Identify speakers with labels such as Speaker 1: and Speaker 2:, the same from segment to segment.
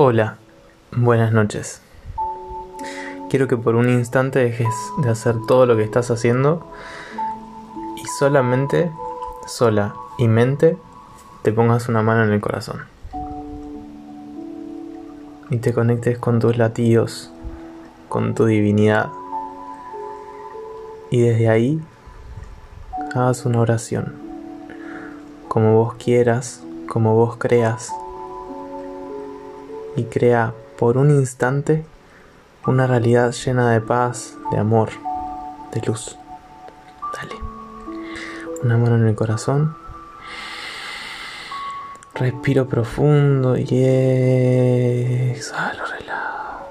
Speaker 1: Hola, buenas noches. Quiero que por un instante dejes de hacer todo lo que estás haciendo y solamente, sola y mente, te pongas una mano en el corazón. Y te conectes con tus latidos, con tu divinidad. Y desde ahí hagas una oración, como vos quieras, como vos creas y crea por un instante una realidad llena de paz, de amor, de luz. Dale. Una mano en el corazón. Respiro profundo y exhalo, relajo.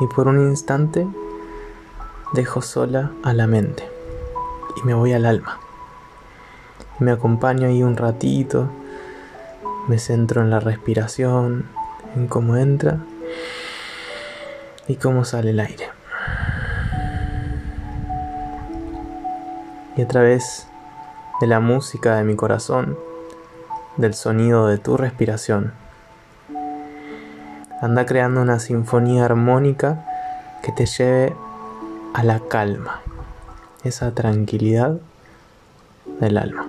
Speaker 1: Y por un instante dejo sola a la mente y me voy al alma. Me acompaño ahí un ratito, me centro en la respiración, en cómo entra y cómo sale el aire. Y a través de la música de mi corazón, del sonido de tu respiración, anda creando una sinfonía armónica que te lleve a la calma esa tranquilidad del alma.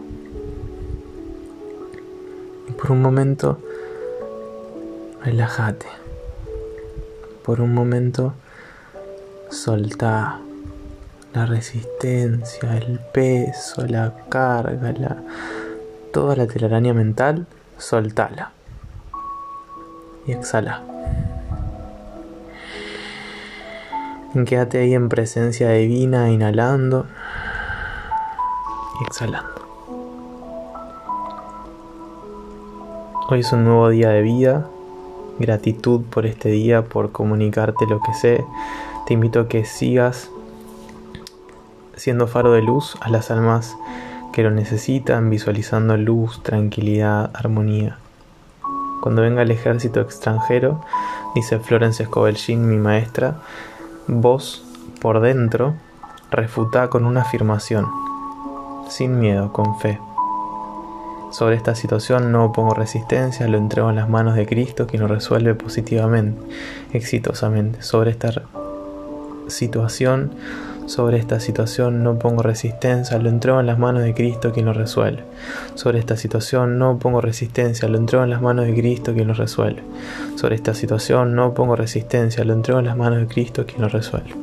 Speaker 1: Y por un momento, relájate. Por un momento, solta la resistencia, el peso, la carga, la, toda la telaraña mental, soltala. Y exhala. Quédate ahí en presencia divina, inhalando y exhalando. Hoy es un nuevo día de vida. Gratitud por este día, por comunicarte lo que sé. Te invito a que sigas siendo faro de luz a las almas que lo necesitan, visualizando luz, tranquilidad, armonía. Cuando venga el ejército extranjero, dice Florence Scovel mi maestra, Vos, por dentro, refuta con una afirmación, sin miedo, con fe. Sobre esta situación no pongo resistencia, lo entrego en las manos de Cristo, quien lo resuelve positivamente, exitosamente. Sobre esta situación, sobre esta situación no pongo resistencia, lo entrego en las manos de Cristo, quien lo resuelve. Sobre esta situación no pongo resistencia, lo entrego en las manos de Cristo, quien lo resuelve. Sobre esta situación no pongo resistencia, lo entrego en las manos de Cristo, quien lo resuelve.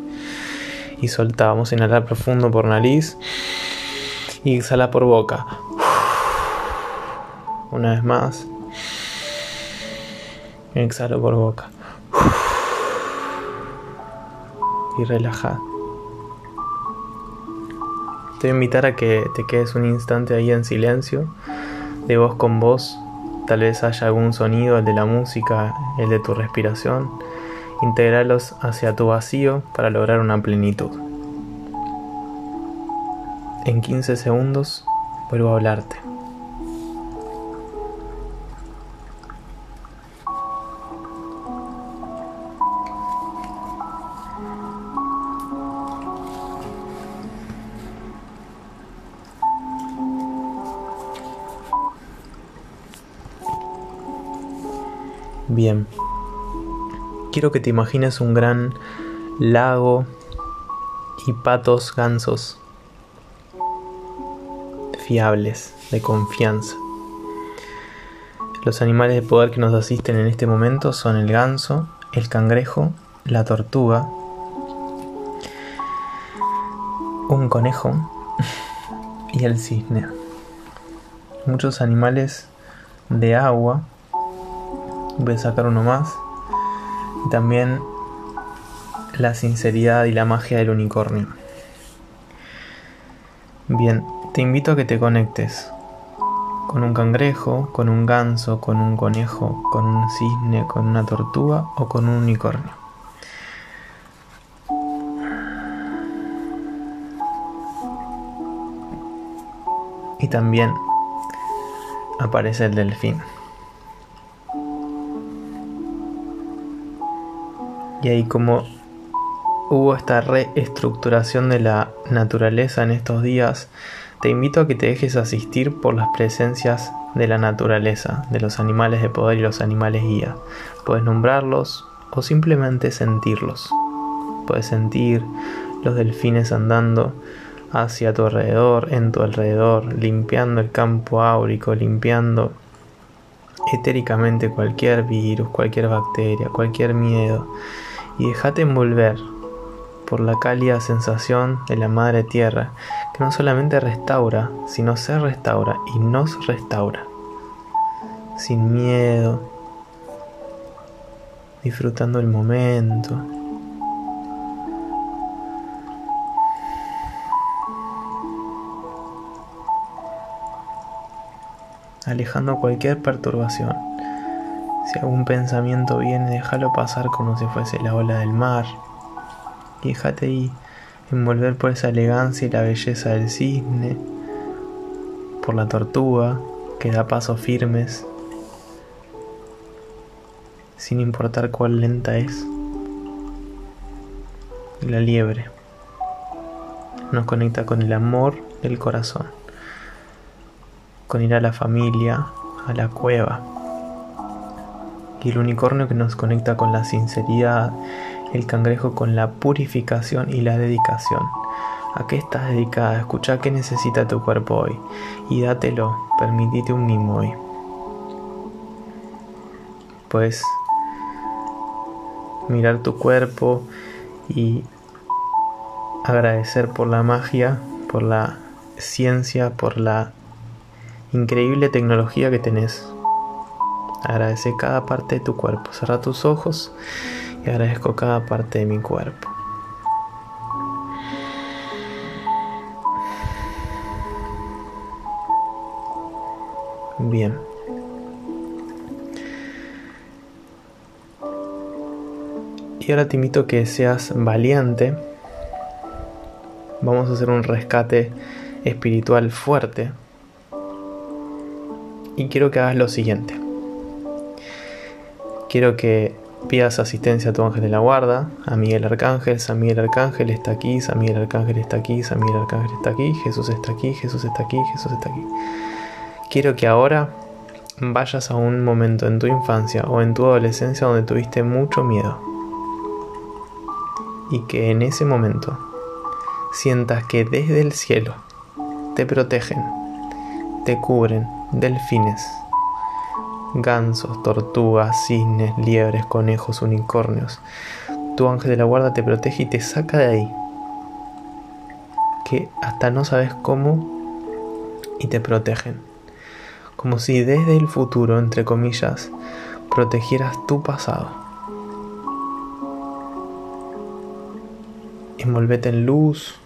Speaker 1: Y soltamos, inhalar profundo por nariz y exhala por boca. Una vez más. Exhalo por boca. Y relaja. Te voy a invitar a que te quedes un instante ahí en silencio, de voz con voz. Tal vez haya algún sonido, el de la música, el de tu respiración. Integrarlos hacia tu vacío para lograr una plenitud. En 15 segundos vuelvo a hablarte. Bien. Quiero que te imagines un gran lago y patos gansos fiables, de confianza. Los animales de poder que nos asisten en este momento son el ganso, el cangrejo, la tortuga, un conejo y el cisne. Muchos animales de agua voy a sacar uno más. Y también la sinceridad y la magia del unicornio. Bien, te invito a que te conectes con un cangrejo, con un ganso, con un conejo, con un cisne, con una tortuga o con un unicornio. Y también aparece el delfín. Y ahí como hubo esta reestructuración de la naturaleza en estos días, te invito a que te dejes asistir por las presencias de la naturaleza, de los animales de poder y los animales guía. Puedes nombrarlos o simplemente sentirlos. Puedes sentir los delfines andando hacia tu alrededor, en tu alrededor, limpiando el campo áurico, limpiando etéricamente cualquier virus, cualquier bacteria, cualquier miedo. Y déjate envolver por la cálida sensación de la Madre Tierra, que no solamente restaura, sino se restaura y nos restaura. Sin miedo, disfrutando el momento. alejando cualquier perturbación. Si algún pensamiento viene, déjalo pasar como si fuese la ola del mar. Y ahí envolver por esa elegancia y la belleza del cisne, por la tortuga que da pasos firmes, sin importar cuál lenta es. La liebre nos conecta con el amor del corazón con ir a la familia, a la cueva. Y el unicornio que nos conecta con la sinceridad, el cangrejo con la purificación y la dedicación. ¿A qué estás dedicada? Escucha qué necesita tu cuerpo hoy y dátelo, permitite un mimo hoy. Puedes mirar tu cuerpo y agradecer por la magia, por la ciencia, por la increíble tecnología que tenés. Agradece cada parte de tu cuerpo. Cerra tus ojos y agradezco cada parte de mi cuerpo. Bien. Y ahora te invito a que seas valiente. Vamos a hacer un rescate espiritual fuerte y quiero que hagas lo siguiente. Quiero que pidas asistencia a tu ángel de la guarda, a Miguel Arcángel, San Miguel Arcángel está aquí, San Miguel Arcángel está aquí, San Miguel Arcángel está aquí, Jesús está aquí, Jesús está aquí, Jesús está aquí. Quiero que ahora vayas a un momento en tu infancia o en tu adolescencia donde tuviste mucho miedo. Y que en ese momento sientas que desde el cielo te protegen, te cubren, delfines, gansos, tortugas, cisnes, liebres, conejos, unicornios. Tu ángel de la guarda te protege y te saca de ahí. Que hasta no sabes cómo y te protegen. Como si desde el futuro, entre comillas, protegieras tu pasado. Envolvete en luz,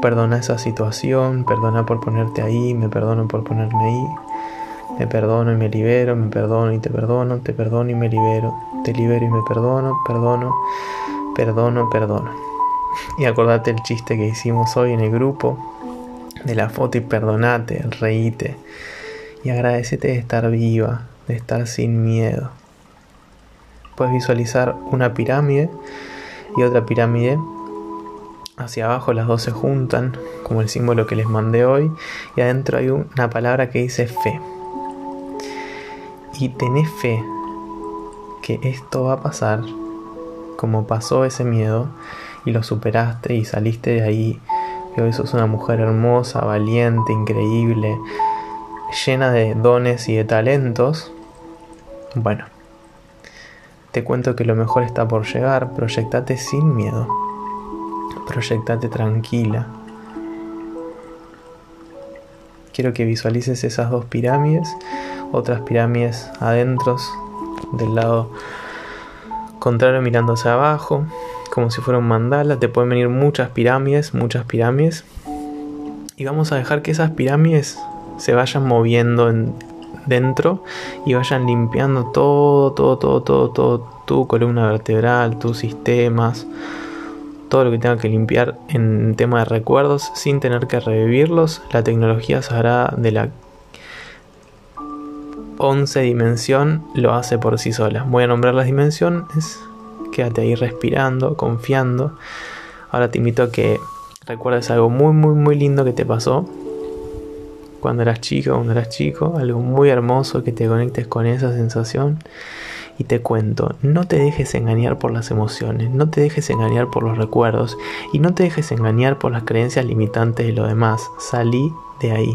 Speaker 1: Perdona esa situación, perdona por ponerte ahí, me perdono por ponerme ahí. Me perdono y me libero, me perdono y te perdono, te perdono y me libero, te libero y me perdono, perdono, perdono, perdono. Y acordate el chiste que hicimos hoy en el grupo de la foto y perdonate, reíte y agradecete de estar viva, de estar sin miedo. Puedes visualizar una pirámide y otra pirámide hacia abajo las dos se juntan, como el símbolo que les mandé hoy, y adentro hay una palabra que dice fe. Y tenés fe que esto va a pasar, como pasó ese miedo, y lo superaste y saliste de ahí, y hoy sos una mujer hermosa, valiente, increíble, llena de dones y de talentos. Bueno, te cuento que lo mejor está por llegar, proyectate sin miedo proyectate tranquila. Quiero que visualices esas dos pirámides, otras pirámides adentro, del lado contrario mirando hacia abajo, como si fuera un mandala. Te pueden venir muchas pirámides, muchas pirámides. Y vamos a dejar que esas pirámides se vayan moviendo en, dentro y vayan limpiando todo, todo, todo, todo, todo, tu columna vertebral, tus sistemas, todo lo que tenga que limpiar en tema de recuerdos sin tener que revivirlos. La tecnología sagrada de la 11 dimensión lo hace por sí sola. Voy a nombrar las dimensiones quédate ahí respirando, confiando. Ahora te invito a que recuerdes algo muy, muy, muy lindo que te pasó cuando eras chico, cuando eras chico, algo muy hermoso que te conectes con esa sensación. Y te cuento, no te dejes engañar por las emociones, no te dejes engañar por los recuerdos y no te dejes engañar por las creencias limitantes de lo demás. Salí de ahí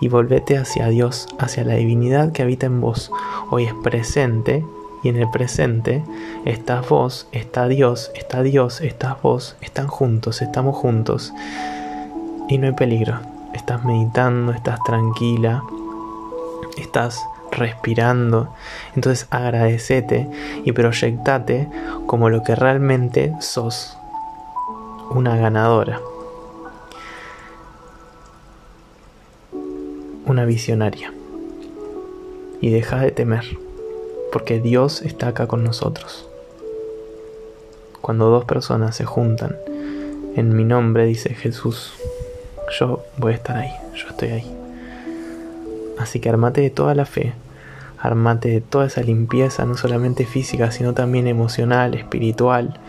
Speaker 1: y volvete hacia Dios, hacia la divinidad que habita en vos. Hoy es presente y en el presente estás vos, está Dios, está Dios, estás vos, están juntos, estamos juntos. Y no hay peligro. Estás meditando, estás tranquila, estás respirando. Entonces agradecete y proyectate como lo que realmente sos. Una ganadora. Una visionaria. Y deja de temer, porque Dios está acá con nosotros. Cuando dos personas se juntan en mi nombre, dice Jesús, yo voy a estar ahí, yo estoy ahí. Así que armate de toda la fe, armate de toda esa limpieza, no solamente física, sino también emocional, espiritual,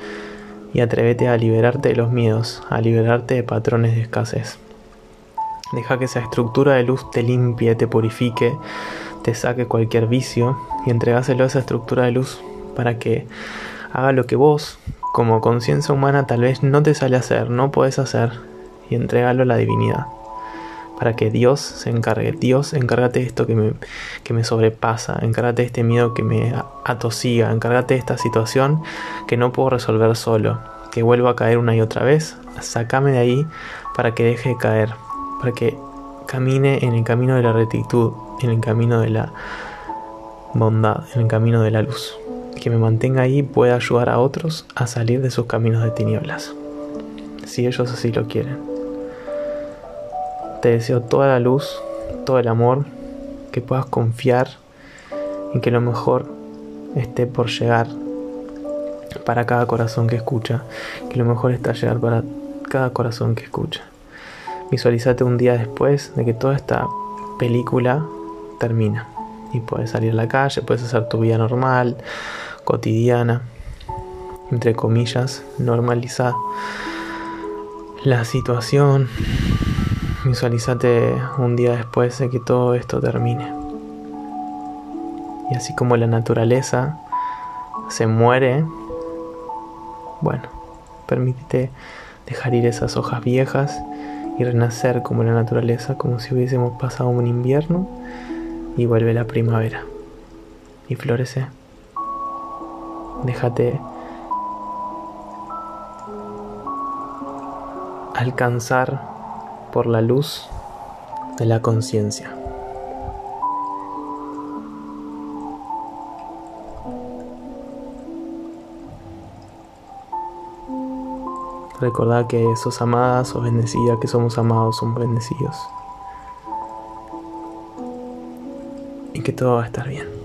Speaker 1: y atrévete a liberarte de los miedos, a liberarte de patrones de escasez. Deja que esa estructura de luz te limpie, te purifique, te saque cualquier vicio y entregáselo a esa estructura de luz para que haga lo que vos, como conciencia humana, tal vez no te sale hacer, no puedes hacer, y entregalo a la divinidad para que Dios se encargue. Dios, encárgate de esto que me, que me sobrepasa, encárgate de este miedo que me atosiga, encárgate de esta situación que no puedo resolver solo, que vuelvo a caer una y otra vez, sacame de ahí para que deje de caer, para que camine en el camino de la rectitud, en el camino de la bondad, en el camino de la luz. Que me mantenga ahí pueda ayudar a otros a salir de sus caminos de tinieblas, si ellos así lo quieren. Te deseo toda la luz, todo el amor, que puedas confiar en que lo mejor esté por llegar para cada corazón que escucha, que lo mejor está llegar para cada corazón que escucha. Visualízate un día después de que toda esta película termina y puedes salir a la calle, puedes hacer tu vida normal, cotidiana, entre comillas, normalizar la situación, Visualízate un día después de que todo esto termine. Y así como la naturaleza se muere, bueno, permítete dejar ir esas hojas viejas y renacer como la naturaleza, como si hubiésemos pasado un invierno y vuelve la primavera y florece. Déjate alcanzar por la luz de la conciencia. Recordad que sos amada, sos bendecida, que somos amados, somos bendecidos. Y que todo va a estar bien.